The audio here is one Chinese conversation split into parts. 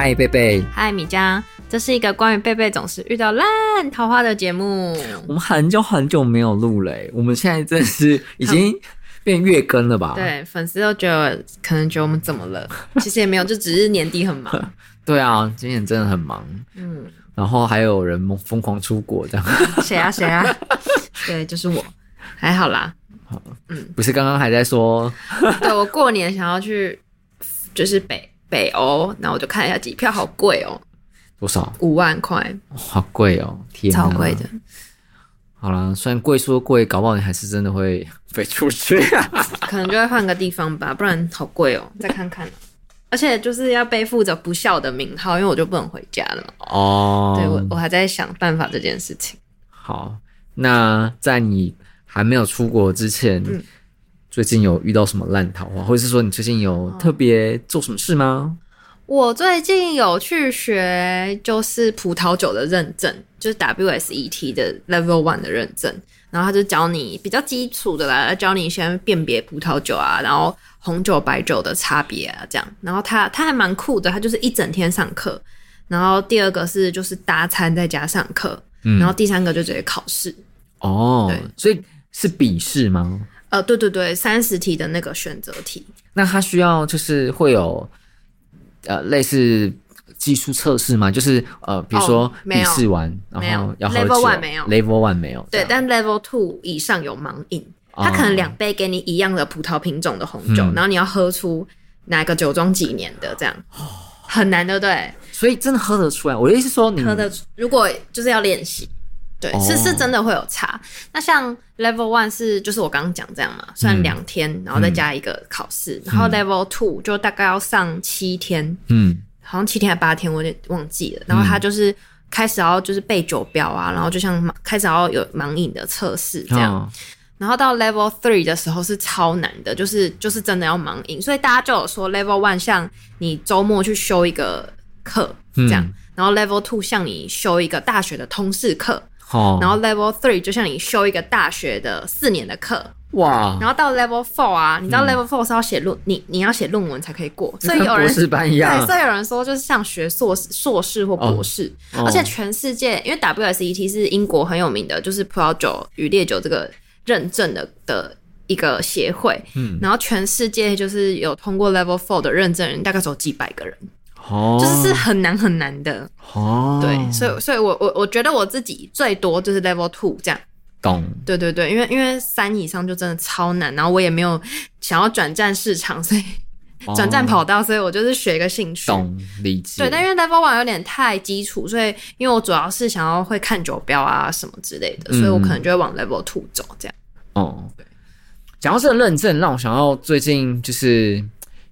嗨，贝贝。嗨，米江。这是一个关于贝贝总是遇到烂桃花的节目。我们很久很久没有录了，我们现在真的是已经变月更了吧？对，粉丝都觉得可能觉得我们怎么了？其实也没有，就只是年底很忙。对啊，今年真的很忙。嗯。然后还有人疯狂出国这样。谁啊谁啊？对，就是我。还好啦。好。嗯。不是刚刚还在说？对，我过年想要去，就是北。北欧，然后我就看一下机票，好贵哦，多少？五万块，好贵哦，天，超贵的。好啦，虽然贵说贵，搞不好你还是真的会 飞出去，可能就会换个地方吧，不然好贵哦。再看看，而且就是要背负着不孝的名号，因为我就不能回家了嘛。哦，对，我我还在想办法这件事情。好，那在你还没有出国之前，嗯。最近有遇到什么烂桃花，或者是说你最近有特别做什么事吗？我最近有去学，就是葡萄酒的认证，就是 WSET 的 Level One 的认证。然后他就教你比较基础的啦，教你先辨别葡萄酒啊，然后红酒、白酒的差别啊，这样。然后他他还蛮酷的，他就是一整天上课。然后第二个是就是搭餐在家上课，嗯，然后第三个就直接考试。哦，对，所以是笔试吗？呃，对对对，三十题的那个选择题，那它需要就是会有呃类似技术测试吗？就是呃，比如说笔试完，哦、然后要，Level One 没有，Level One 没有，对，但 Level Two 以上有盲饮，它可能两杯给你一样的葡萄品种的红酒，嗯、然后你要喝出哪个酒庄几年的，这样很难，对不对？所以真的喝得出来。我的意思说你，你喝得出，如果就是要练习。对，是是真的会有差。那像 Level One 是就是我刚刚讲这样嘛，算两天，嗯、然后再加一个考试，嗯、然后 Level Two 就大概要上七天，嗯，好像七天还八天，我有点忘记了。然后他就是开始要就是背酒标啊，然后就像开始要有盲饮的测试这样。哦、然后到 Level Three 的时候是超难的，就是就是真的要盲饮，所以大家就有说 Level One 像你周末去修一个课这样，嗯、然后 Level Two 像你修一个大学的通识课。Oh. 然后 Level Three 就像你修一个大学的四年的课哇然后到 Level Four 啊，你知道 Level Four 是要写论，嗯、你你要写论文才可以过，所以有人博士班一样，对，所以有人说就是像学硕士、硕士或博士，oh. Oh. 而且全世界因为 WSET 是英国很有名的，就是葡萄酒与烈酒这个认证的的一个协会，嗯，然后全世界就是有通过 Level Four 的认证人，大概只有几百个人。哦，就是是很难很难的。哦，对，所以所以我我我觉得我自己最多就是 level two 这样，懂，对对对，因为因为三以上就真的超难，然后我也没有想要转战市场，所以转战跑道，所以我就是学一个兴趣，懂，理解，对，但因为 level one 有点太基础，所以因为我主要是想要会看酒标啊什么之类的，所以我可能就会往 level two 走这样。哦，对，讲到这个认证，让我想到最近就是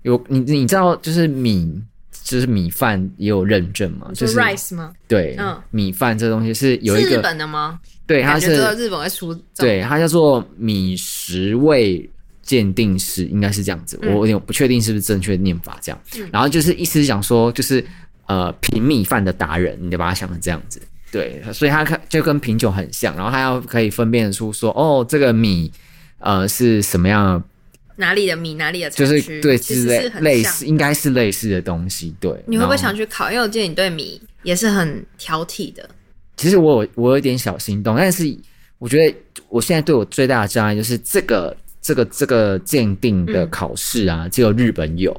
有你你知道就是米。就是米饭也有认证嘛？就是 rice 吗？对，嗯，米饭这东西是有一个日本的吗？对，它是日本会出。对，它叫做米食味鉴定师，应该是这样子。嗯、我有点不确定是不是正确的念法，这样。嗯、然后就是意思是讲说，就是呃，品米饭的达人，你得把它想成这样子。对，所以它看就跟品酒很像，然后它要可以分辨出说，哦，这个米呃是什么样。哪里的米，哪里的就是对，是类类似，应该是类似的东西。对，你会不会想去考？因为我记得你对米也是很挑剔的。其实我有我有点小心动，但是我觉得我现在对我最大的障碍就是这个这个这个鉴定的考试啊，嗯、只有日本有，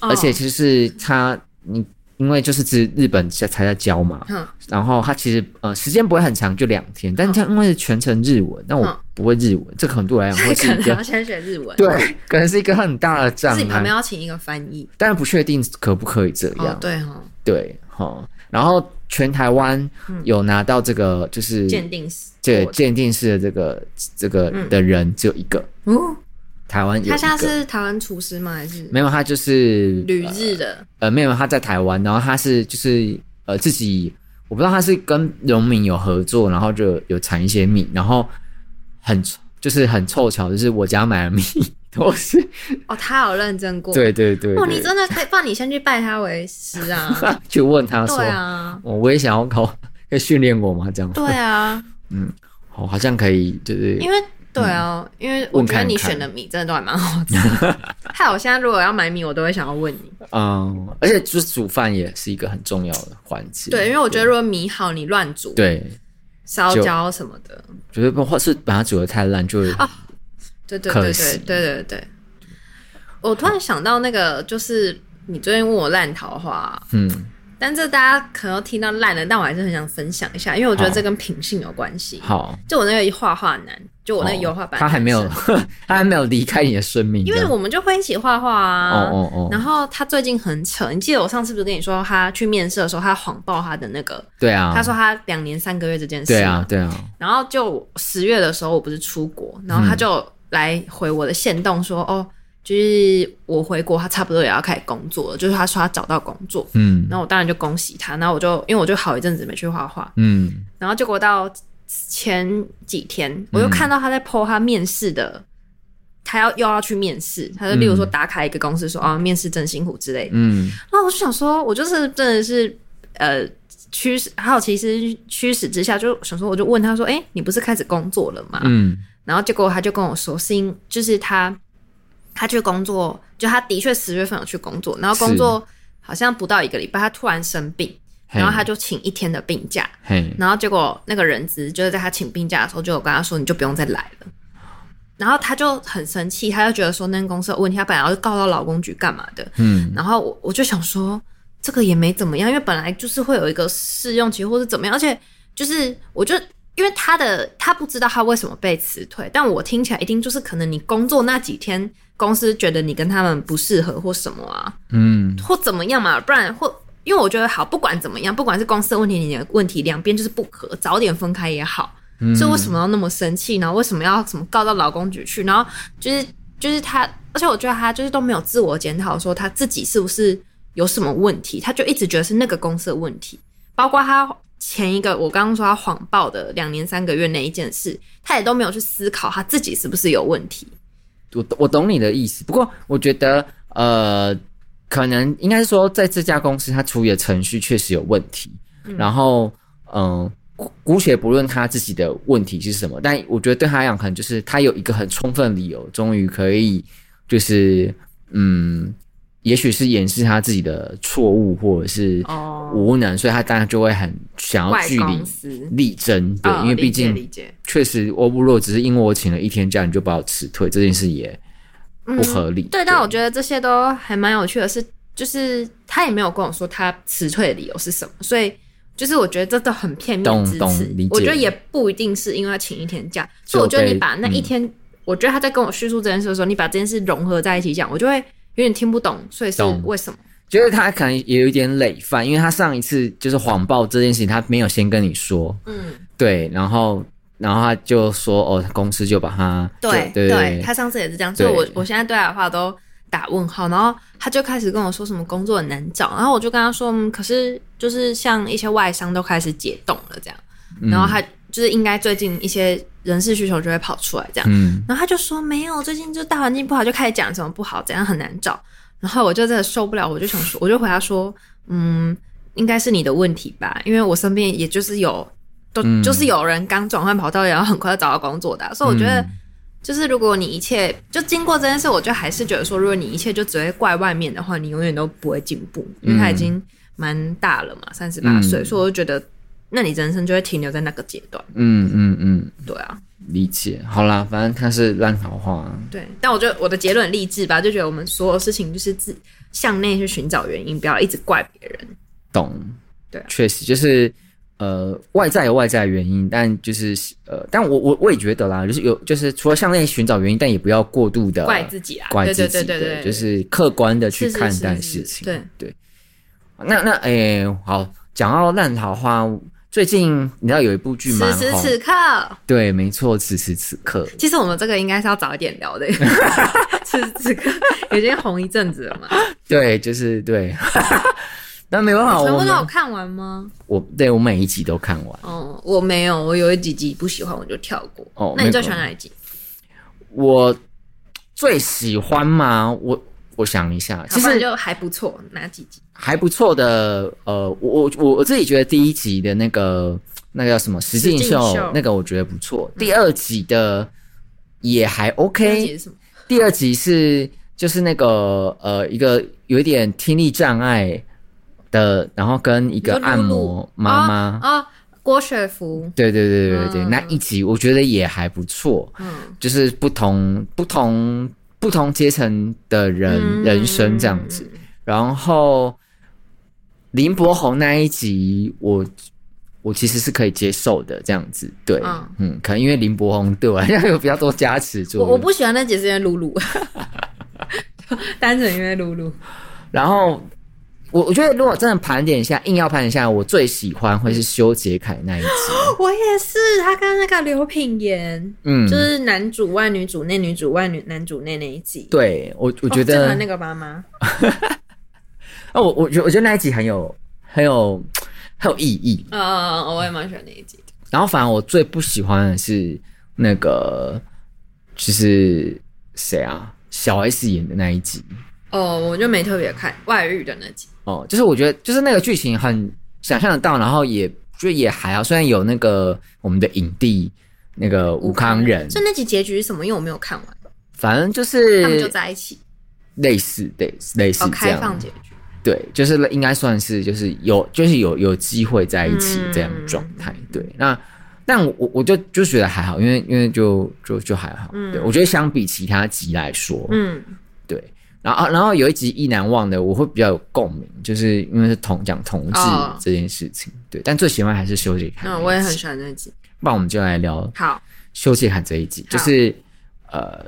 哦、而且其实它你。因为就是只日本才才在教嘛，嗯、然后他其实呃时间不会很长，就两天。但是他因为是全程日文，但我不会日文，嗯、这个很多来讲会是一个 可能要先学日文，对，可能是一个很大的障碍。自己旁边要请一个翻译，但是不确定可不可以这样。哦对哈、哦，对哈。然后全台湾有拿到这个就是鉴定师，对鉴定师的这个这个的人只有一个。哦台湾有，他现在是台湾厨师吗？还是没有？他就是旅日的。呃，没有，他在台湾，然后他是就是呃自己，我不知道他是跟农民有合作，然后就有产一些米，然后很就是很凑巧，就是我家买的米 都是哦，他有认证过，对对对，对。哦，你真的可以，不然你先去拜他为师啊，去问他说，对啊，我我也想要考，可以训练我吗？这样，对啊，嗯，好，好像可以，就是，因为。对啊，因为我觉得你选的米真的都还蛮好吃。害我现在如果要买米，我都会想要问你。嗯，而且就是煮饭也是一个很重要的环节。对，因为我觉得如果米好，你乱煮，对，烧焦什么的，觉得或是把它煮的太烂，就会啊，对对对对对对对。我突然想到那个，就是你最近问我烂桃花，嗯。但这大家可能听到烂了，但我还是很想分享一下，因为我觉得这跟品性有关系。好，就我那个画画男，就我那个油画班，他还没有，他还没有离开你的生命。因为我们就会一起画画啊。哦哦哦。然后他最近很扯，你记得我上次不是跟你说，他去面试的时候，他谎报他的那个，对啊，他说他两年三个月这件事。对啊，对啊。然后就十月的时候，我不是出国，然后他就来回我的线动说，哦。就是我回国，他差不多也要开始工作了。就是他说他找到工作，嗯，然后我当然就恭喜他。然后我就因为我就好一阵子没去画画，嗯，然后结果到前几天，我又看到他在 po 他面试的，嗯、他要又要去面试，他就例如说打卡一个公司说啊、面试真辛苦之类的，嗯，然后我就想说，我就是真的是呃驱使好奇心驱使之下，就想说我就问他说，哎、欸，你不是开始工作了吗？嗯，然后结果他就跟我说，是因就是他。他去工作，就他的确十月份有去工作，然后工作好像不到一个礼拜，他突然生病，然后他就请一天的病假，然后结果那个人资就是在他请病假的时候，就有跟他说，你就不用再来了，然后他就很生气，他就觉得说那个公司有问题，他本来要告到劳工局干嘛的，嗯，然后我我就想说这个也没怎么样，因为本来就是会有一个试用期或是怎么样，而且就是我就。因为他的他不知道他为什么被辞退，但我听起来一定就是可能你工作那几天，公司觉得你跟他们不适合或什么啊，嗯，或怎么样嘛，不然或因为我觉得好，不管怎么样，不管是公司的问题，你的问题，两边就是不可，早点分开也好。嗯，所以为什么要那么生气？然后为什么要什么告到劳工局去？然后就是就是他，而且我觉得他就是都没有自我检讨，说他自己是不是有什么问题，他就一直觉得是那个公司的问题，包括他。前一个我刚刚说他谎报的两年三个月那一件事，他也都没有去思考他自己是不是有问题。我我懂你的意思，不过我觉得呃，可能应该是说在这家公司他处理的程序确实有问题。嗯、然后嗯，姑、呃、姑且不论他自己的问题是什么，但我觉得对他来讲，可能就是他有一个很充分的理由，终于可以就是嗯。也许是掩饰他自己的错误，或者是无能，oh, 所以他当然就会很想要据理力争。对，oh, 因为毕竟确实欧布若只是因为我请了一天假，你就把我辞退，这件事也不合理。嗯、对，对，但我觉得这些都还蛮有趣的是，是就是他也没有跟我说他辞退的理由是什么，所以就是我觉得这都很片面之词。我觉得也不一定是因为他请一天假，所以我觉得你把那一天，嗯、我觉得他在跟我叙述这件事的时候，你把这件事融合在一起讲，我就会。有点听不懂，所以是为什么？觉得他可能也有一点累犯，因为他上一次就是谎报这件事情，他没有先跟你说，嗯，对，然后然后他就说，哦，公司就把他，对对，对，他上次也是这样，所以我我现在对他的话都打问号，然后他就开始跟我说什么工作很难找，然后我就跟他说，嗯，可是就是像一些外商都开始解冻了这样，然后他就是应该最近一些。人事需求就会跑出来，这样，嗯，然后他就说没有，最近就大环境不好，就开始讲什么不好，怎样很难找。然后我就真的受不了，我就想说，我就回答说，嗯，应该是你的问题吧，因为我身边也就是有，都、嗯、就是有人刚转换跑道，然后很快就找到工作的、啊，所以我觉得，就是如果你一切就经过这件事，我就还是觉得说，如果你一切就只会怪外面的话，你永远都不会进步，因为他已经蛮大了嘛，三十八岁，所以我就觉得。那你人生就会停留在那个阶段。嗯嗯嗯，对啊，理解。好啦，反正它是烂桃花。对，但我觉得我的结论励志吧，就觉得我们所有事情就是自向内去寻找原因，不要一直怪别人。懂。对啊，确实就是呃，外在有外在的原因，但就是呃，但我我我也觉得啦，就是有就是除了向内寻找原因，但也不要过度的怪自己啊，怪自己。对对对对，就是客观的去看待事情。对对。那那诶，好，讲到烂桃花。最近你知道有一部剧吗？此时此刻，对，没错，此时此刻。其实我们这个应该是要早一点聊的。此时此刻已经红一阵子了嘛？对，就是对。那没办法，全部都有看完吗？我对我每一集都看完。哦，我没有，我有几集不喜欢，我就跳过。哦，那你最喜欢哪一集？我最喜欢吗？我。我想一下，其实就还不错。哪几集？还不错的，呃，我我我自己觉得第一集的那个那个叫什么实境秀，那个我觉得不错。嗯、第二集的也还 OK。第二集是就是那个呃一个有一点听力障碍的，然后跟一个按摩妈妈啊，郭雪芙。对对对对对，嗯、那一集我觉得也还不错。嗯，就是不同不同不同阶层的人、嗯、人生这样子，然后。林柏宏那一集我，我我其实是可以接受的，这样子，对，嗯，嗯，可能因为林柏宏对我来讲有比较多加持，我我不喜欢那集是因为露露，单纯因为露露。然后我我觉得如果真的盘点一下，硬要盘点一下，我最喜欢会是修杰楷那一集。我也是，他跟那个刘品言，嗯，就是男主外女主内，女主外女男主内那一集。对我我觉得、哦、那个妈妈。啊，我我觉我觉得那一集很有很有很有意义。嗯嗯嗯，我也蛮喜欢那一集的。然后，反而我最不喜欢的是那个，就是谁啊？小 S 演的那一集。哦，我就没特别看外遇的那集。哦，就是我觉得，就是那个剧情很想象得到，然后也就也还好。虽然有那个我们的影帝那个吴康仁，所以那集结局是什么？因为我没有看完。反正就是他们就在一起，类似对，类似这样。开放结局。对，就是应该算是就是有就是有有机会在一起这样状态。嗯、对，那但我我就就觉得还好，因为因为就就就还好。嗯、对，我觉得相比其他集来说，嗯，对。然后然后有一集意难忘的，我会比较有共鸣，就是因为是同讲同志这件事情。哦、对，但最喜欢还是修杰楷。嗯，我也很喜欢那集。不然我们就来聊好修杰楷这一集，就是呃，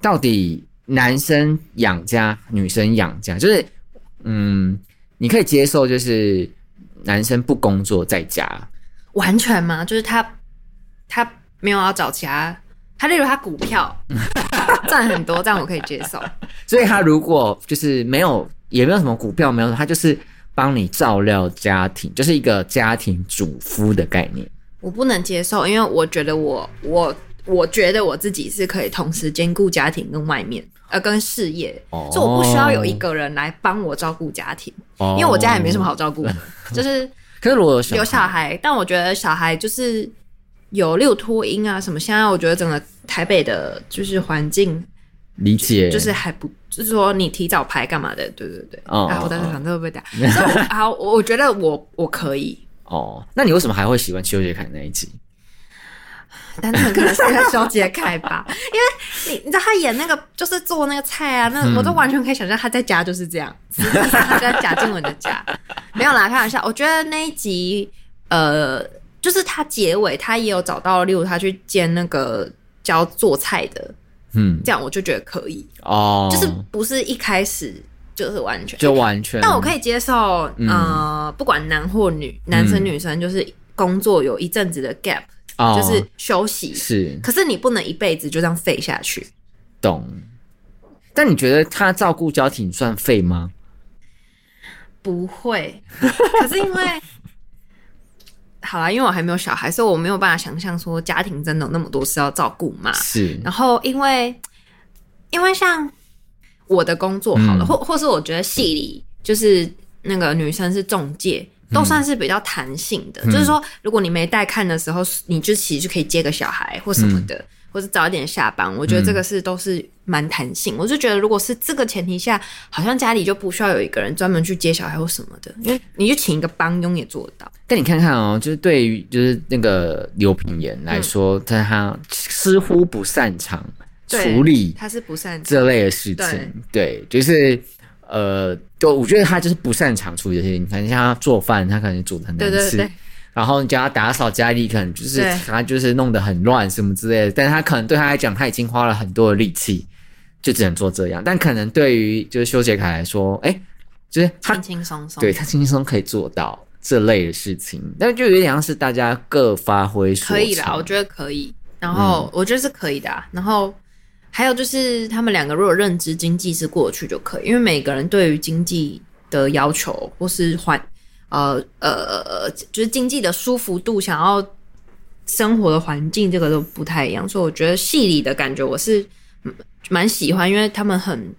到底男生养家，女生养家，就是。嗯，你可以接受就是男生不工作在家，完全吗？就是他他没有要找其他，他例如他股票 赚很多，这样我可以接受。所以他如果就是没有，也没有什么股票，没有，他就是帮你照料家庭，就是一个家庭主夫的概念。我不能接受，因为我觉得我我我觉得我自己是可以同时兼顾家庭跟外面。呃，跟事业，哦、所以我不需要有一个人来帮我照顾家庭，哦、因为我家也没什么好照顾 就是。可是如果有小孩，但我觉得小孩就是有六托婴啊什么，现在我觉得整个台北的就是环境理解，就是还不就是说你提早排干嘛的，对对对。哦，啊、我在想这会不会打？哦、好，我觉得我我可以。哦，那你为什么还会喜欢修杰楷那一集？单纯可能是因为修杰楷吧，因为你你知道他演那个就是做那个菜啊，那我都完全可以想象他在家就是这样，实际上他在贾静雯的家 没有啦，开玩笑。我觉得那一集呃，就是他结尾他也有找到，例如他去兼那个教做菜的，嗯，这样我就觉得可以哦，就是不是一开始就是完全就完全，但我可以接受，呃，不管男或女，男生女生就是工作有一阵子的 gap。就是休息、哦、是，可是你不能一辈子就这样废下去。懂。但你觉得他照顾家庭算废吗？不会。可是因为，好啦，因为我还没有小孩，所以我没有办法想象说家庭真的有那么多事要照顾嘛。是。然后因为，因为像我的工作好了，嗯、或或是我觉得戏里就是那个女生是中介。都算是比较弹性的，嗯、就是说，如果你没带看的时候，你就其实就可以接个小孩或什么的，嗯、或者早一点下班。我觉得这个是都是蛮弹性。嗯、我就觉得，如果是这个前提下，好像家里就不需要有一个人专门去接小孩或什么的，因为你就请一个帮佣也做得到。但你看看哦，就是对于就是那个刘品言来说，嗯、但他似乎不擅长处理，他是不擅长这类的事情，对，对，就是。呃，就我觉得他就是不擅长处理这些。你看，像他做饭，他可能煮的很难吃；对对对，然后你叫他打扫家里，可能就是他就是弄得很乱什么之类的。但是他可能对他来讲，他已经花了很多的力气，就只能做这样。但可能对于就是修杰楷来说，哎，就是他轻轻松松，对他轻轻松松可以做到这类的事情。但就有点像是大家各发挥所。可以啦，我觉得可以。然后我觉得是可以的啊。然后。还有就是，他们两个如果认知经济是过去就可以，因为每个人对于经济的要求或是环呃呃，就是经济的舒服度，想要生活的环境，这个都不太一样。所以我觉得戏里的感觉我是蛮喜欢，因为他们很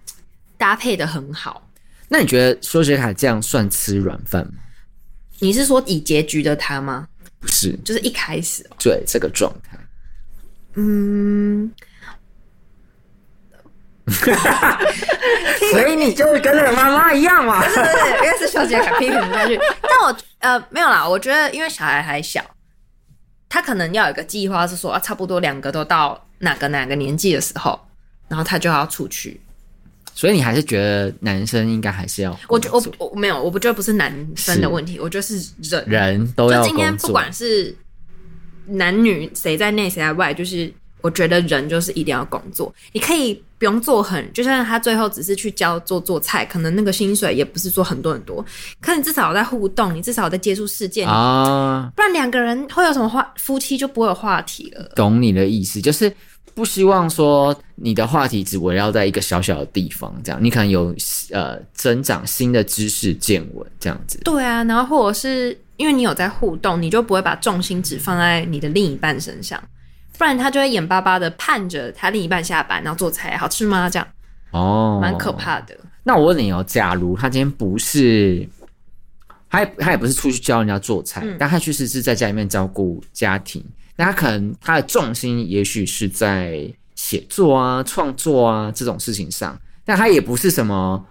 搭配的很好。那你觉得修杰楷这样算吃软饭吗？你是说以结局的他吗？不是，就是一开始、喔、对这个状态，嗯。所以你就是跟那个妈妈一样嘛？对对对，因为是小姐批评下去。但我呃没有啦，我觉得因为小孩还小，他可能要有一个计划，是说啊，差不多两个都到哪个哪个年纪的时候，然后他就要出去。所以你还是觉得男生应该还是要？我觉我我没有，我不觉得不是男生的问题，我觉得是人人都要。就今天不管是男女谁在内谁在外，就是。我觉得人就是一定要工作，你可以不用做很，就像他最后只是去教做做菜，可能那个薪水也不是做很多很多，可你至少在互动，你至少在接触世界啊，不然两个人会有什么话，夫妻就不会有话题了。懂你的意思，就是不希望说你的话题只围绕在一个小小的地方，这样你可能有呃增长新的知识见闻这样子。对啊，然后或者是因为你有在互动，你就不会把重心只放在你的另一半身上。不然他就会眼巴巴的盼着他另一半下班，然后做菜好吃吗？这样哦，蛮可怕的。那我问你哦，假如他今天不是，他也他也不是出去教人家做菜，嗯、但他确实是在家里面照顾家庭。那他可能他的重心也许是在写作啊、创作啊这种事情上，但他也不是什么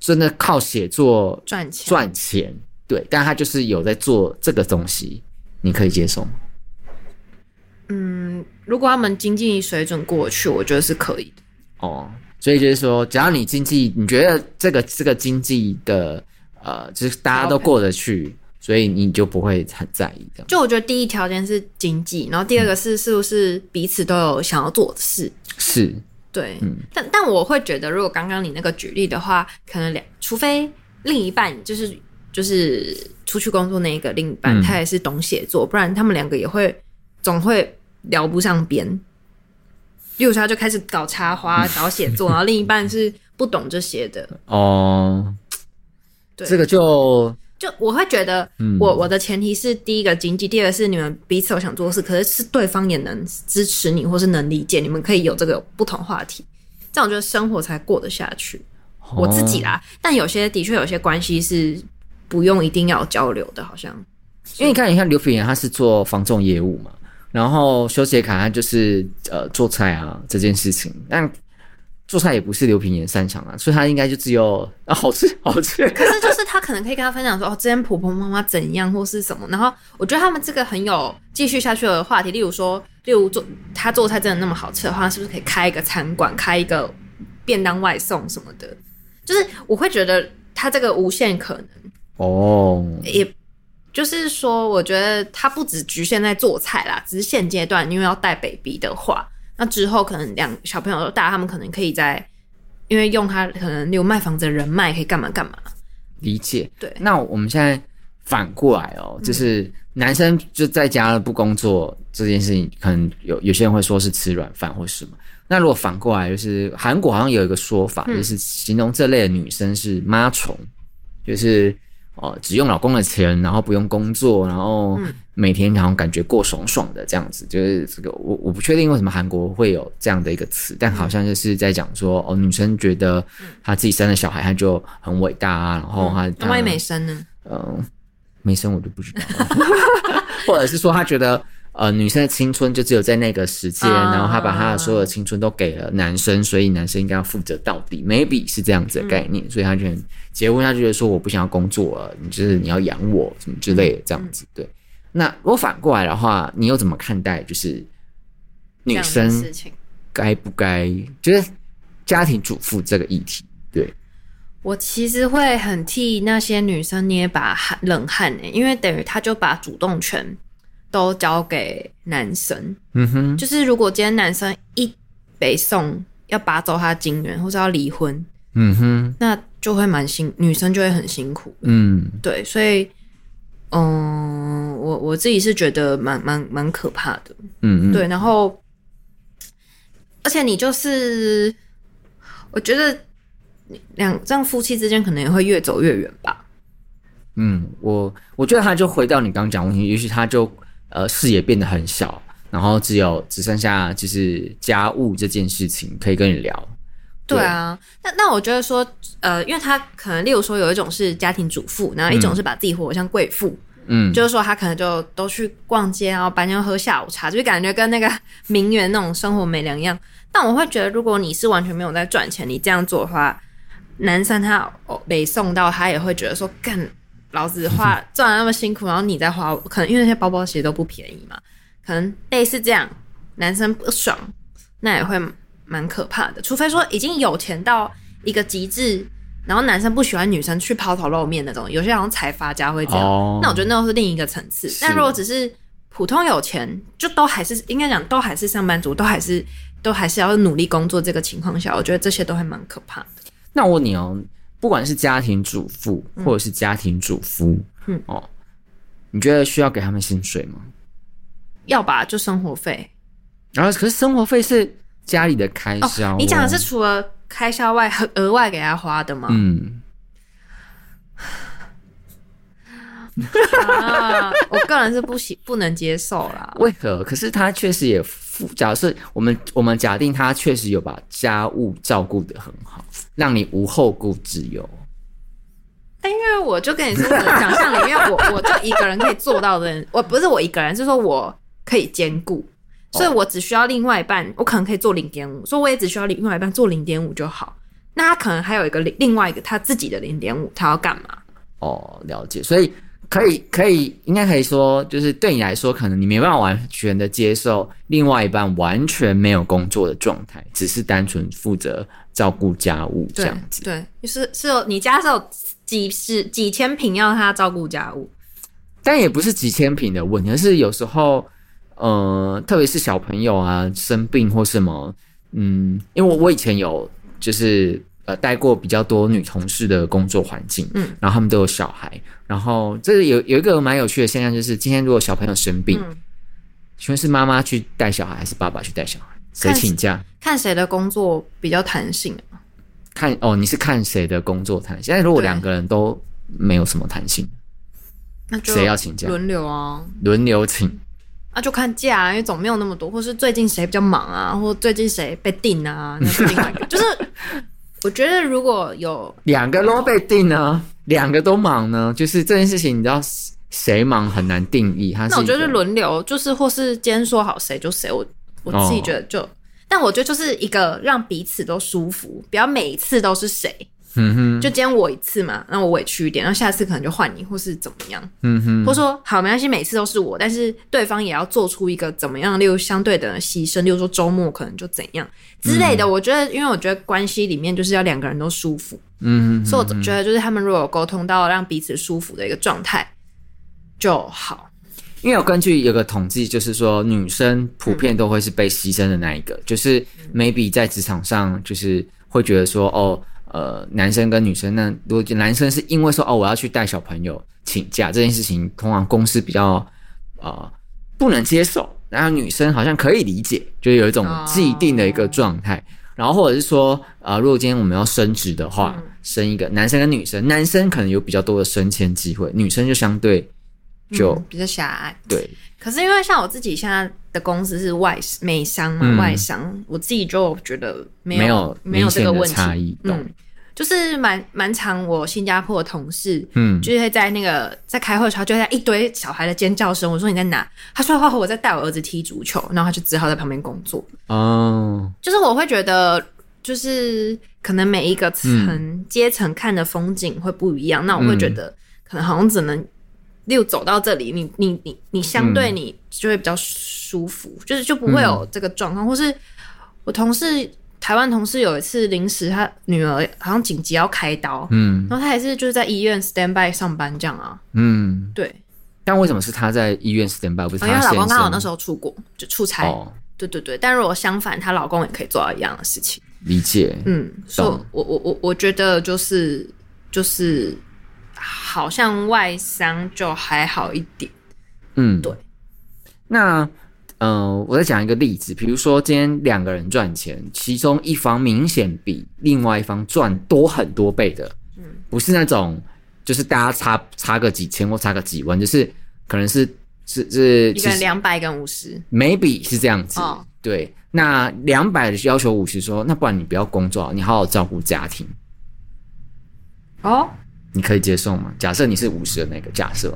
真的靠写作赚钱赚钱。对，但他就是有在做这个东西，你可以接受吗？嗯，如果他们经济水准过去，我觉得是可以的。哦，所以就是说，只要你经济，你觉得这个这个经济的呃，就是大家都过得去，所以你就不会很在意的。就我觉得第一条件是经济，然后第二个是是不是彼此都有想要做的事。是，对，嗯。但但我会觉得，如果刚刚你那个举例的话，可能两，除非另一半就是就是出去工作那一个另一半，嗯，他也是懂写作，不然他们两个也会总会。聊不上边，有时候就开始搞插花、搞写作，然后另一半是不懂这些的哦。对，这个就就我会觉得我，我、嗯、我的前提是第一个经济，第二个是你们彼此有想做的事，可是是对方也能支持你，或是能理解，你们可以有这个不同话题，这样我觉得生活才过得下去。哦、我自己啦，但有些的确有些关系是不用一定要交流的，好像因为你看，你看刘品言他是做房仲业务嘛。然后修杰卡他就是呃做菜啊这件事情，但做菜也不是刘品言擅长啊，所以他应该就只有啊好吃好吃。可是就是他可能可以跟他分享说哦，之前婆婆妈妈怎样或是什么，然后我觉得他们这个很有继续下去的话题。例如说，例如做他做菜真的那么好吃的话，是不是可以开一个餐馆，开一个便当外送什么的？就是我会觉得他这个无限可能哦，也。就是说，我觉得他不只局限在做菜啦，只是现阶段，因为要带 baby 的话，那之后可能两小朋友都大，他们可能可以在，因为用他可能有卖房子的人脉，可以干嘛干嘛。理解。对。那我们现在反过来哦，就是男生就在家不工作这件事情，可能有有些人会说是吃软饭或什么。那如果反过来，就是韩国好像有一个说法，就是形容这类的女生是妈虫，就是。哦，只用老公的钱，然后不用工作，然后每天好像感觉过爽爽的这样子，嗯、就是这个我我不确定为什么韩国会有这样的一个词，但好像就是在讲说哦，女生觉得她自己生了小孩，她就很伟大啊，然后她她万一没生呢？嗯，没生我就不知道了，或者是说她觉得。呃，女生的青春就只有在那个时间，啊、然后她把她的所有的青春都给了男生，所以男生应该要负责到底，maybe 是这样子的概念，嗯、所以她就结婚，她就觉得说我不想要工作了，你就是你要养我什么之类的这样子。对，那如果反过来的话，你又怎么看待就是女生该不该就是家庭主妇这个议题？对，我其实会很替那些女生捏把汗冷汗呢，因为等于她就把主动权。都交给男生，嗯哼，就是如果今天男生一北宋要拔走他的金元，或者要离婚，嗯哼，那就会蛮辛，女生就会很辛苦，嗯，对，所以，嗯，我我自己是觉得蛮蛮蛮可怕的，嗯嗯，对，然后，而且你就是，我觉得两这样夫妻之间可能也会越走越远吧，嗯，我我觉得他就回到你刚刚讲问题，也许他就。呃，视野变得很小，然后只有只剩下就是家务这件事情可以跟你聊。对啊，那那我觉得说，呃，因为他可能例如说有一种是家庭主妇，然后一种是把自己活得像贵妇，嗯，就是说他可能就都去逛街，然后白天喝下午茶，就感觉跟那个 名媛那种生活没两样。但我会觉得，如果你是完全没有在赚钱，你这样做的话，男生他哦被送到，他也会觉得说，干，老子花赚的那么辛苦，然后你再花，可能因为那些包包其实都不便宜嘛，可能类似这样，男生不爽，那也会蛮可怕的。除非说已经有钱到一个极致。然后男生不喜欢女生去抛头露面那种，有些好像财阀家会这样。Oh, 那我觉得那都是另一个层次。但如果只是普通有钱，就都还是应该讲都还是上班族，都还是都还是要努力工作。这个情况下，我觉得这些都还蛮可怕的。那我问你哦，不管是家庭主妇或者是家庭主夫，嗯哦，你觉得需要给他们薪水吗？要吧，就生活费。然后，可是生活费是家里的开销。哦，你讲的是除了。开销外额外给他花的吗？嗯，啊，我个人是不喜不能接受啦。为何？可是他确实也负，假设我们我们假定他确实有把家务照顾得很好，让你无后顾之忧。但因为我就跟你说，我的想象里面，我我就一个人可以做到的，我不是我一个人，是说我可以兼顾。所以我只需要另外一半，我可能可以做零点五，所以我也只需要另外一半做零点五就好。那他可能还有一个另另外一个他自己的零点五，他要干嘛？哦，了解。所以可以可以，应该可以说，就是对你来说，可能你没办法完全的接受另外一半完全没有工作的状态，只是单纯负责照顾家务这样子。对，就是是有你家是有几十几千平要他照顾家务，但也不是几千平的问题，而是有时候。呃，特别是小朋友啊，生病或什么，嗯，因为我我以前有就是呃带过比较多女同事的工作环境，嗯，然后他们都有小孩，然后这个有有一个蛮有趣的现象，就是今天如果小朋友生病，嗯，请问是妈妈去带小孩还是爸爸去带小孩？谁请假？看谁的工作比较弹性啊？看哦，你是看谁的工作弹性？现在如果两个人都没有什么弹性，那就谁要请假？轮流啊，轮流请。那就看假啊，因为总没有那么多，或是最近谁比较忙啊，或最近谁被定啊，那是另外一个。就是我觉得如果有两个都被定呢，两个都忙呢，就是这件事情，你知道谁忙很难定义。他是那我觉得轮流，就是或是今天说好谁就谁。我我自己觉得就，哦、但我觉得就是一个让彼此都舒服，不要每一次都是谁。嗯哼，就今天我一次嘛，那我委屈一点，然后下次可能就换你，或是怎么样？嗯哼，或说好没关系，每次都是我，但是对方也要做出一个怎么样，例如相对的牺牲，例如说周末可能就怎样之类的。嗯、我觉得，因为我觉得关系里面就是要两个人都舒服。嗯哼，所以我觉得就是他们如果有沟通到让彼此舒服的一个状态就好。因为我根据有个统计，就是说女生普遍都会是被牺牲的那一个，嗯、就是 maybe 在职场上就是会觉得说哦。呃，男生跟女生，那如果男生是因为说哦，我要去带小朋友请假这件事情，通常公司比较呃不能接受，然后女生好像可以理解，就有一种既定的一个状态。Oh. 然后或者是说，呃，如果今天我们要升职的话，嗯、升一个男生跟女生，男生可能有比较多的升迁机会，女生就相对就、嗯、比较狭隘。对。可是因为像我自己现在的公司是外美商嘛，嗯、外商，我自己就觉得没有没有，没有这个问题。嗯，就是蛮蛮常我新加坡的同事，嗯，就是会在那个在开会的时候，就在一堆小孩的尖叫声。我说你在哪？他说话，我在带我儿子踢足球，然后他就只好在旁边工作。哦，就是我会觉得，就是可能每一个层阶层看的风景会不一样。嗯、那我会觉得，可能好像只能。又走到这里，你你你你相对你就会比较舒服，嗯、就是就不会有这个状况。嗯、或是我同事台湾同事有一次临时他女儿好像紧急要开刀，嗯，然后他还是就是在医院 stand by 上班这样啊，嗯，对。但为什么是他在医院 stand by？不是他因为她老公刚好那时候出国就出差，哦、对对对。但如果相反，她老公也可以做到一样的事情，理解。嗯，所以我我我我觉得就是就是。好像外商就还好一点，嗯，对。那，嗯、呃，我再讲一个例子，比如说今天两个人赚钱，其中一方明显比另外一方赚多很多倍的，嗯，不是那种就是大家差差个几千或差个几万，就是可能是是是一个两百跟五十，maybe 是这样子，哦、对。那两百的要求五十，说那不然你不要工作，你好好照顾家庭，哦。你可以接受吗？假设你是五十的那个假设，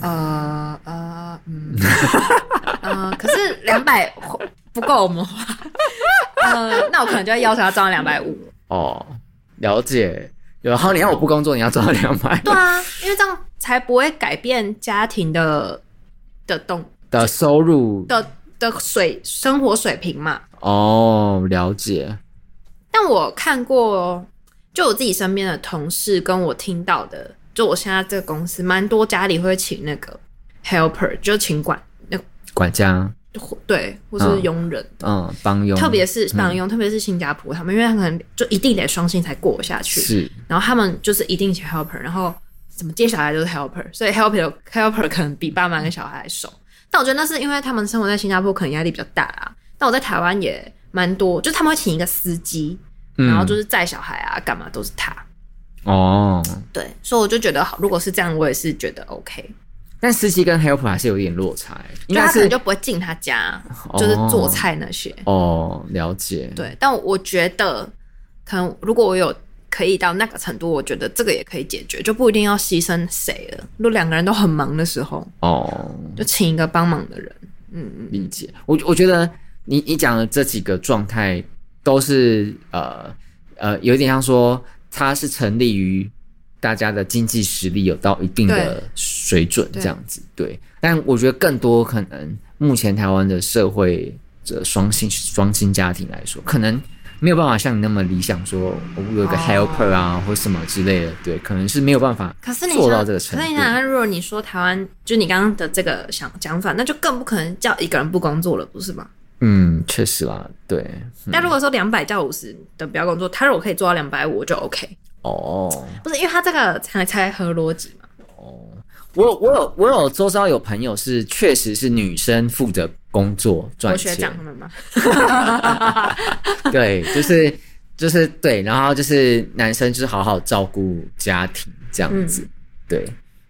呃呃嗯，呃，可是两百不够我们花，呃，那我可能就要要求他赚到两百五。哦，了解。然后你要我不工作，你要赚到两百。对啊，因为这样才不会改变家庭的的动的收入的的水生活水平嘛。哦，了解。但我看过，就我自己身边的同事跟我听到的。就我现在这个公司，蛮多家里会请那个 helper，就请管那管家，对，或是佣人，嗯，帮佣，特别是帮佣，特别是新加坡他们，因为他们可能就一定得双薪才过下去，是，然后他们就是一定请 helper，然后怎么接小孩都是 helper，所以 helper helper 可能比爸妈跟小孩还熟。但我觉得那是因为他们生活在新加坡，可能压力比较大啊。但我在台湾也蛮多，就他们会请一个司机，然后就是载小孩啊，干嘛都是他。哦，对，所以我就觉得好，如果是这样，我也是觉得 OK。但司机跟 helper 还是有点落差，因为他可能就不会进他家，就是做菜那些。哦，了解。对，但我觉得可能如果我有可以到那个程度，我觉得这个也可以解决，就不一定要牺牲谁了。如果两个人都很忙的时候，哦，就请一个帮忙的人。嗯，理解。我我觉得你你讲的这几个状态都是呃呃，有点像说。它是成立于大家的经济实力有到一定的水准这样子，对。对，但我觉得更多可能，目前台湾的社会的双性双薪家庭来说，可能没有办法像你那么理想，说我有一个 helper 啊，或什么之类的，对，可能是没有办法。做到这个程度。可是你想，如果你说台湾，就你刚刚的这个想讲法，那就更不可能叫一个人不工作了，不是吗？嗯，确实啦，对。那、嗯、如果说两百到五十的不要工作，他如果可以做到两百五，就 OK。哦，不是，因为他这个才才合逻辑嘛。哦，我有我有我有周遭有朋友是确实是女生负责工作赚钱。我学长他们吗？对，就是就是对，然后就是男生就是好好照顾家庭这样子。嗯、对，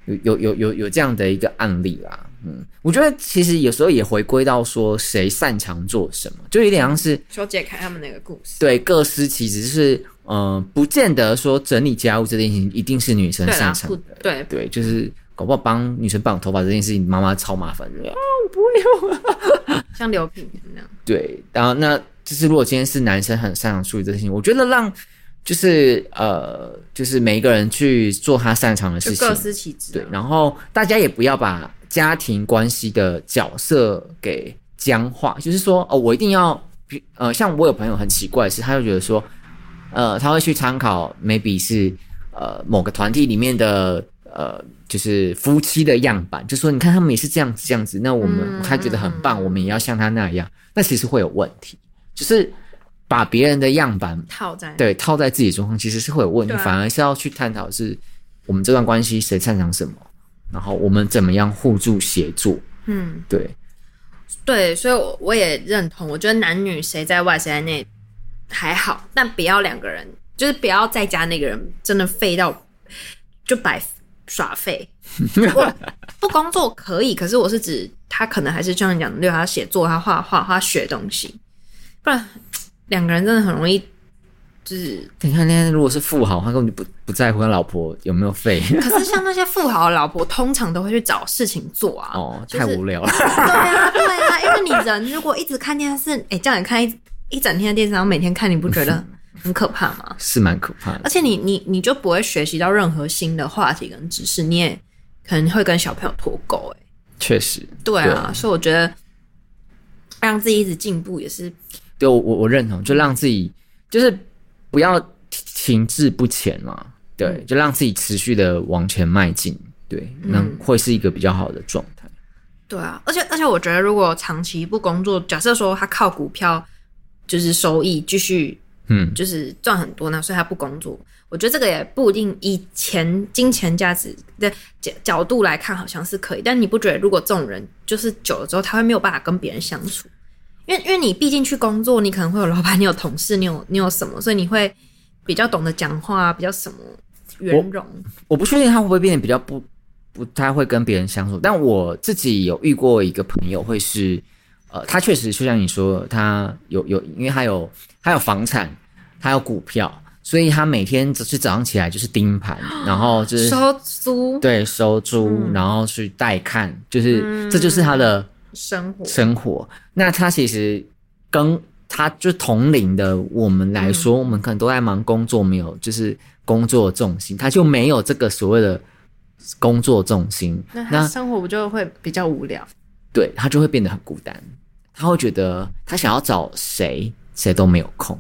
有有有有有这样的一个案例啦。嗯，我觉得其实有时候也回归到说谁擅长做什么，就有点像是说解开他们那个故事。对，各司其职，就是嗯、呃，不见得说整理家务这件事情一定是女生擅长的。对对，就是搞不好帮女生绑头发这件事情，妈妈超麻烦的啊，我不会用，像刘品那样。对，然后那就是如果今天是男生很擅长处理这件事情，我觉得让就是呃，就是每一个人去做他擅长的事情，各司其职。对，然后大家也不要把。家庭关系的角色给僵化，就是说，哦，我一定要，呃，像我有朋友很奇怪的是，他就觉得说，呃，他会去参考，maybe 是呃某个团体里面的，呃，就是夫妻的样板，就说，你看他们也是这样子，这样子，那我们他觉得很棒，我们也要像他那样，那其实会有问题，就是把别人的样板套在对套在自己身上，其实是会有问题，反而是要去探讨是我们这段关系谁擅长什么。然后我们怎么样互助协作？嗯，对，对，所以我我也认同。我觉得男女谁在外谁在内还好，但不要两个人，就是不要在家那个人真的废到就白耍废。我不工作可以，可是我是指他可能还是像你讲的，例如他写作、他画画、他学东西，不然两个人真的很容易。就是你看，那天如果是富豪，他根本就不不在乎他老婆有没有废。可是像那些富豪的老婆，通常都会去找事情做啊。哦，太无聊了。对啊，对啊，因为你人如果一直看电视，哎，叫你看一一整天的电视，然后每天看，你不觉得 很可怕吗？是蛮可怕的。而且你你你就不会学习到任何新的话题跟知识，你也可能会跟小朋友脱钩。哎，确实。对啊，对，所以我觉得让自己一直进步也是。对，我我认同，就让自己就是。不要停滞不前嘛，对，就让自己持续的往前迈进，对，那会是一个比较好的状态。对啊，而且而且我觉得，如果长期不工作，假设说他靠股票就是收益继续，嗯，就是赚很多呢，所以他不工作，我觉得这个也不一定。以钱金钱价值的角角度来看，好像是可以，但你不觉得，如果这种人就是久了之后，他会没有办法跟别人相处？因为，因为你毕竟去工作，你可能会有老板，你有同事，你有你有什么，所以你会比较懂得讲话，比较什么圆融。我，我不确定他会不会变得比较不不太会跟别人相处，但我自己有遇过一个朋友，会是呃，他确实就像你说，他有有，因为他有他有房产，他有股票，所以他每天只是早上起来就是盯盘，然后就是收租，对，收租，嗯、然后去带看，就是、嗯、这就是他的生活生活。那他其实跟他就同龄的我们来说，嗯、我们可能都在忙工作，没有就是工作重心，他就没有这个所谓的工作重心，那他生活不就会比较无聊？对，他就会变得很孤单，他会觉得他想要找谁，谁都没有空。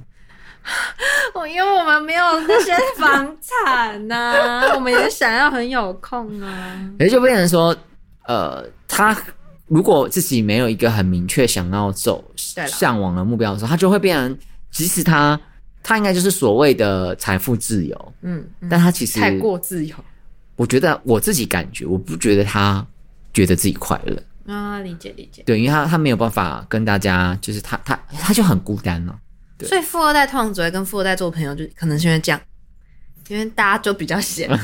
我 因为我们没有那些房产呐、啊，我们也想要很有空啊。也就变成说，呃，他如果自己没有一个很明确想要走向往的目标的时候，他就会变成，即使他他应该就是所谓的财富自由，嗯，嗯，但他其实太过自由。我觉得我自己感觉，我不觉得他觉得自己快乐啊，理解理解。对，因为他他没有办法跟大家，就是他他他就很孤单了。所以富二代通常只会跟富二代做朋友，就可能是因为这样，因为大家就比较闲。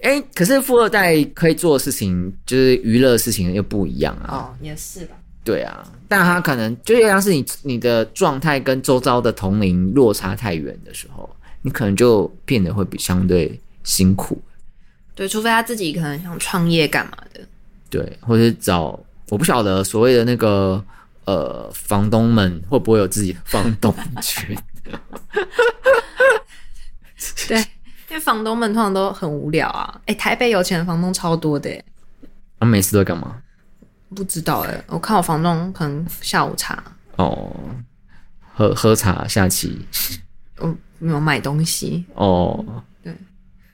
哎、欸，可是富二代可以做的事情，就是娱乐事情又不一样啊。哦，也是吧。对啊，但他可能就像是你你的状态跟周遭的同龄落差太远的时候，你可能就变得会比相对辛苦。对，除非他自己可能想创业干嘛的。对，或者是找我不晓得所谓的那个。呃，房东们会不会有自己的房东群？房东们通常都很无聊啊。哎、欸，台北有钱的房东超多的。他每次都在干嘛？不知道哎。我看我房东可能下午茶哦，喝喝茶下棋。我，没有买东西哦。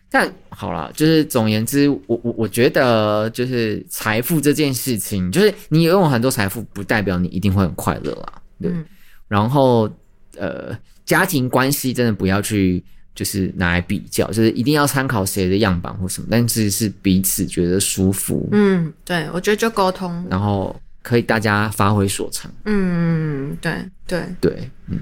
但好啦，就是总言之，我我我觉得就是财富这件事情，就是你拥有很多财富，不代表你一定会很快乐啦。对，嗯、然后呃，家庭关系真的不要去就是拿来比较，就是一定要参考谁的样板或什么，但是是彼此觉得舒服。嗯，对，我觉得就沟通，然后可以大家发挥所长。嗯，对对对，嗯，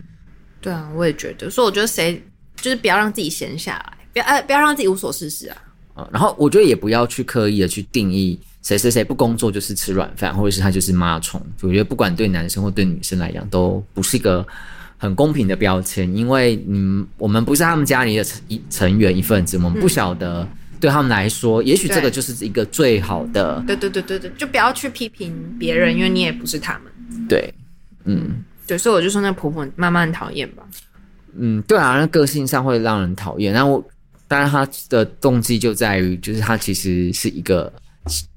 对啊，我也觉得，所以我觉得谁就是不要让自己闲下来。不要，呃，不要让自己无所事事啊！啊，然后我觉得也不要去刻意的去定义谁谁谁不工作就是吃软饭，或者是他就是妈虫。我觉得不管对男生或对女生来讲，都不是一个很公平的标签，因为嗯，我们不是他们家里的成一成员一份子，我们不晓得对他们来说，嗯、也许这个就是一个最好的。对对对对对，就不要去批评别人，因为你也不是他们。对，嗯，对，所以我就说那婆婆慢慢讨厌吧。嗯，对啊，那个性上会让人讨厌。那我。当然，他的动机就在于，就是他其实是一个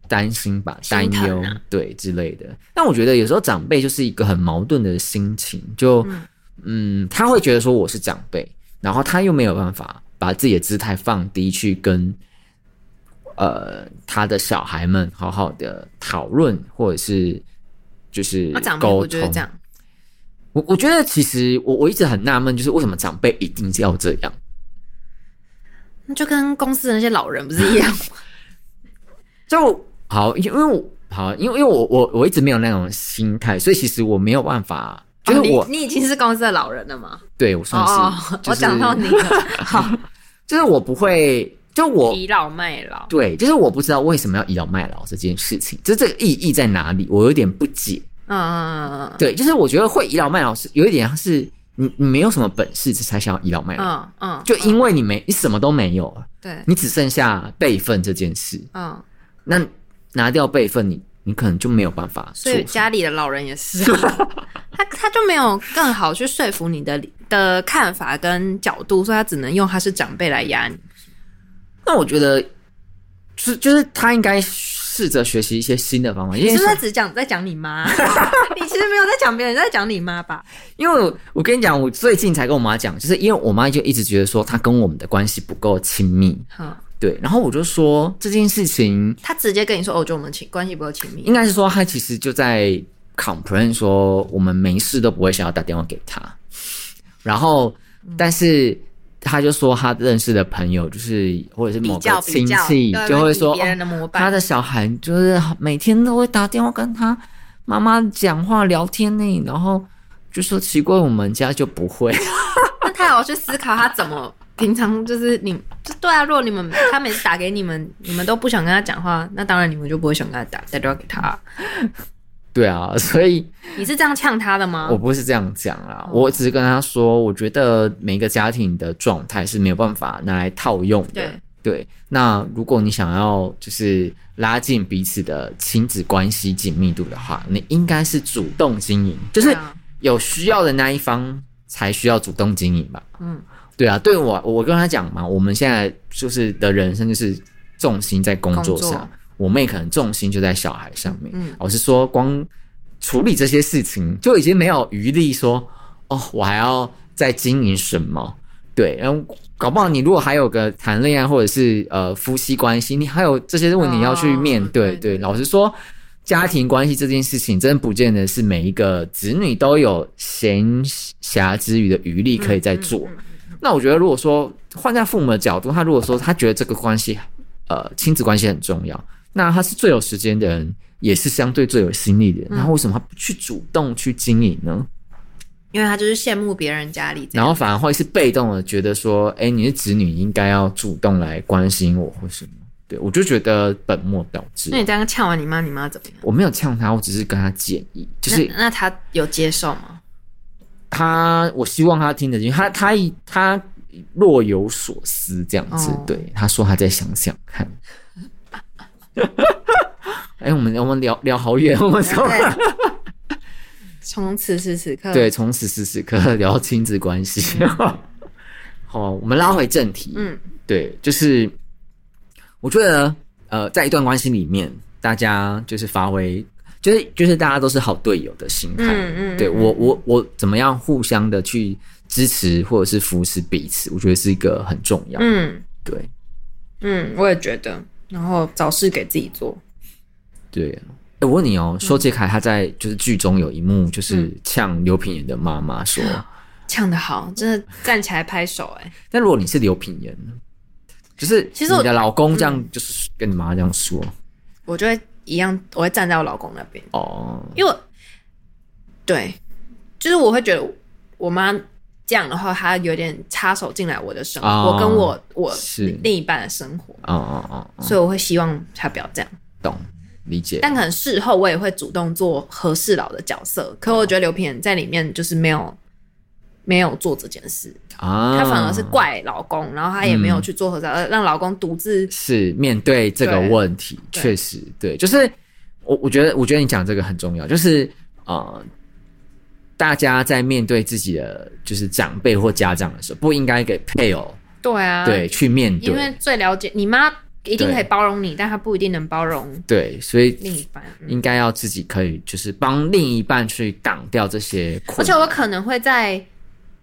担心吧、担忧、啊、对之类的。但我觉得有时候长辈就是一个很矛盾的心情，就嗯，嗯，他会觉得说我是长辈，然后他又没有办法把自己的姿态放低，去跟呃他的小孩们好好的讨论，或者是就是沟通。这样，我我觉得其实我我一直很纳闷，就是为什么长辈一定是要这样。那就跟公司的那些老人不是一样吗？就好，因为我好，因为因为我我我一直没有那种心态，所以其实我没有办法。就是我，哦、你，你已经是公司的老人了吗？对，我算是。哦就是、我讲到你了。好，就是我不会，就我倚老卖老。对，就是我不知道为什么要倚老卖老这件事情，就这个意义在哪里？我有点不解。嗯嗯嗯嗯。对，就是我觉得会倚老卖老是有一点像是。你你没有什么本事，才想要倚老卖老。嗯嗯，就因为你没你什么都没有，对，你只剩下辈分这件事。嗯，那拿掉辈分，你你可能就没有办法。所以家里的老人也是，他他就没有更好去说服你的的看法跟角度，所以他只能用他是长辈来压你。那我觉得，就是就是他应该。试着学习一些新的方法。你是不是只讲在讲你妈？你其实没有在讲别人，在讲你妈吧？因为我，我跟你讲，我最近才跟我妈讲，就是因为我妈就一直觉得说她跟我们的关系不够亲密。嗯，对。然后我就说这件事情，她直接跟你说：“哦，就我们亲关系不够亲密。”应该是说她其实就在 complain 说我们没事都不会想要打电话给他。然后，但是。嗯他就说他认识的朋友，就是或者是某个亲戚，就会说他的小孩就是每天都会打电话跟他妈妈讲话聊天呢，然后就说奇怪，我们家就不会。那他有去思考他怎么平常就是你，就对啊，如果你们他每次打给你们，你们都不想跟他讲话，那当然你们就不会想跟他打打电话给他。对啊，所以你是这样呛他的吗？我不是这样讲啦，我只是跟他说，我觉得每个家庭的状态是没有办法拿来套用的。对，对，那如果你想要就是拉近彼此的亲子关系紧密度的话，你应该是主动经营，就是有需要的那一方才需要主动经营吧。嗯，对啊，对我我跟他讲嘛，我们现在就是的人生就是重心在工作上。我妹可能重心就在小孩上面，嗯，我是说光处理这些事情就已经没有余力说，哦，我还要再经营什么？对，然后搞不好你如果还有个谈恋爱或者是呃夫妻关系，你还有这些问题要去面对。哦、对，对，老实说，家庭关系这件事情真的不见得是每一个子女都有闲暇之余的余力可以再做。嗯嗯嗯嗯、那我觉得，如果说换在父母的角度，他如果说他觉得这个关系，呃，亲子关系很重要。那他是最有时间的人，也是相对最有心力的人。那、嗯、为什么他不去主动去经营呢？因为他就是羡慕别人家里，然后反而会是被动的，觉得说：“哎、欸，你是子女，应该要主动来关心我或什么。”对，我就觉得本末倒置。那你刚刚呛完你妈，你妈怎么样？我没有呛他，我只是跟他建议，就是那，那他有接受吗？他，我希望他听得进，他他他若有所思这样子。哦、对，他说他再想想看。哎、欸，我们我们聊聊好远，我们从 从此时此刻，对，从此时此刻聊亲子关系。好，我们拉回正题。嗯，对，就是我觉得，呃，在一段关系里面，大家就是发挥，就是就是大家都是好队友的心态。嗯嗯，对我我我怎么样互相的去支持或者是扶持彼此，我觉得是一个很重要。嗯，对，嗯，我也觉得。然后找事给自己做。对，哎，我问你哦，修杰楷他在就是剧中有一幕，就是呛刘品言的妈妈说：“ 呛得好，真的站起来拍手。”哎，但如果你是刘品言呢？就是其实你的老公这样，就是跟你妈这样说，我就会一样，我会站在我老公那边哦，因为对，就是我会觉得我妈。这样的话，他有点插手进来我的生活，我、oh, 跟我我另一半的生活，哦哦哦，所以我会希望他不要这样，懂理解。但可能事后我也会主动做和事佬的角色，可我觉得刘品言在里面就是没有没有做这件事。啊，他反而是怪老公，然后他也没有去做和事佬，嗯、让老公独自是面对这个问题，确实对，就是我我觉得我觉得你讲这个很重要，就是呃。大家在面对自己的就是长辈或家长的时候，不应该给配偶对啊。对去面对，因为最了解你妈一定可以包容你，但她不一定能包容对，所以另一半应该要自己可以就是帮另一半去挡掉这些而且我可能会在。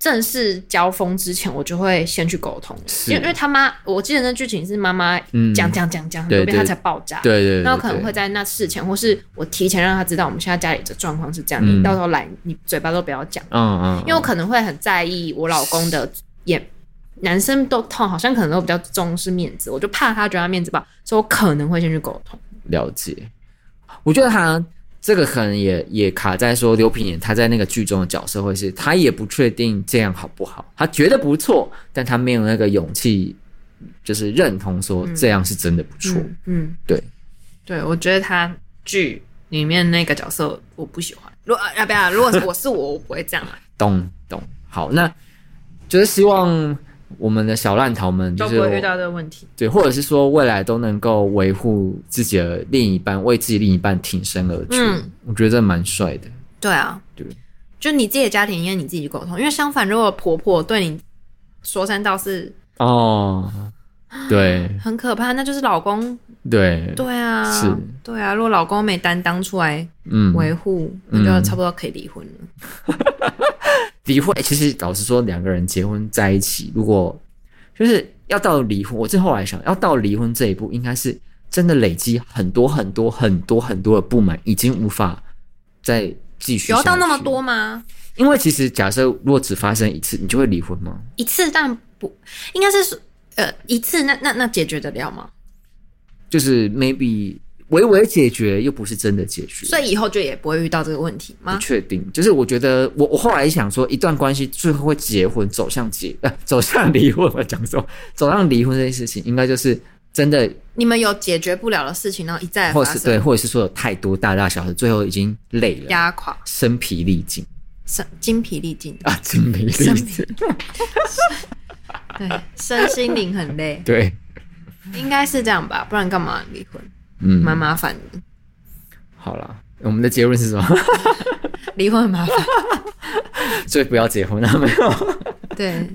正式交锋之前，我就会先去沟通，因为因为他妈，我记得那剧情是妈妈讲讲讲讲很多遍，他才爆炸。对对，那我可能会在那事前，或是我提前让他知道，我们现在家里的状况是这样，你到时候来，你嘴巴都不要讲。嗯嗯。因为我可能会很在意我老公的眼，男生都痛，好像可能都比较重视面子，我就怕他觉得他面子不好，所以我可能会先去沟通。了解，我觉得他。这个可能也也卡在说刘品言他在那个剧中的角色会是，他也不确定这样好不好，他觉得不错，但他没有那个勇气，就是认同说这样是真的不错。嗯，嗯对，对，我觉得他剧里面那个角色我不喜欢。如果要不要？如果我是我，我不会这样啊。懂懂，好，那就是希望。我们的小烂桃们就是会遇到这个问题，对，或者是说未来都能够维护自己的另一半，为自己另一半挺身而出。嗯，我觉得这蛮帅的。对啊，对，就你自己的家庭应该你自己沟通，因为相反，如果婆婆对你说三道四，哦，对，很可怕，那就是老公。对，对啊，是，对啊，如果老公没担当出来，嗯，维护，那就差不多可以离婚了。离婚，其实老实说，两个人结婚在一起，如果就是要到离婚，我最后来想要到离婚这一步，应该是真的累积很多很多很多很多的不满，已经无法再继续。有到那么多吗？因为其实假设如果只发生一次，你就会离婚吗？一次，但不应该是呃一次，那那那解决得了吗？就是 maybe。微微解决又不是真的解决，所以以后就也不会遇到这个问题吗？不确定，就是我觉得我我后来想说，一段关系最后会结婚走向结呃走向离婚，我讲说走向离婚这件事情，应该就是真的，你们有解决不了的事情，然后一再或是对，或者是说有太多大大小小，最后已经累了，压垮，身疲力尽，身精疲力尽啊，精疲力尽，对，身心灵很累，对，应该是这样吧，不然干嘛离婚？嗯，蛮麻烦的。好了，我们的结论是什么？离婚很麻烦，所以不要结婚了，没有？对。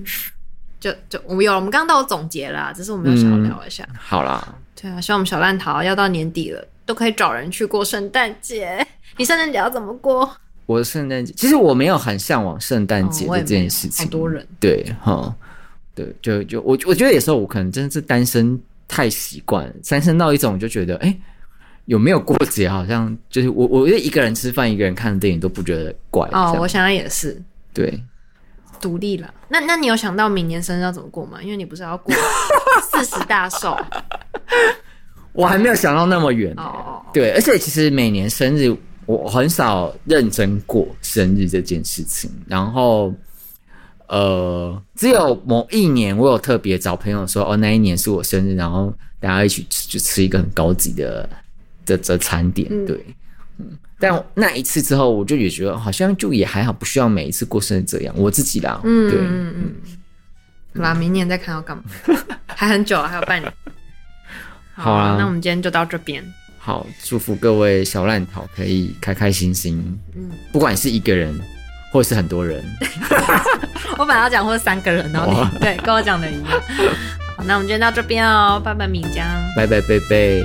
就就我们有，我们刚刚都有总结啦，只是我们有小聊一下。嗯、好啦，对啊，希望我们小烂桃要到年底了，都可以找人去过圣诞节。你圣诞节要怎么过？我的圣诞节其实我没有很向往圣诞节这件事情。好多人对哈，对，就就我我觉得有时候我可能真的是单身太习惯了，单身到一种就觉得哎、欸，有没有过节好像就是我我一个人吃饭一个人看电影都不觉得怪哦。我想想也是，对。独立了，那那你有想到明年生日要怎么过吗？因为你不是要过 四十大寿，我还没有想到那么远。哦，对，而且其实每年生日我很少认真过生日这件事情。然后，呃，只有某一年我有特别找朋友说，哦，那一年是我生日，然后大家一起去吃，吃一个很高级的的的餐点。嗯、对。嗯，但那一次之后，我就也觉得好像就也还好，不需要每一次过生日这样。我自己啦，嗯，对，嗯嗯，好啦，明年再看要干嘛，还很久啊，还有半年。好啊，那我们今天就到这边。好，祝福各位小烂桃可以开开心心。嗯，不管是一个人，或是很多人。我本来要讲或是三个人，然后你对跟我讲的一样。好，那我们今天到这边哦，拜拜，米江，拜拜，贝贝。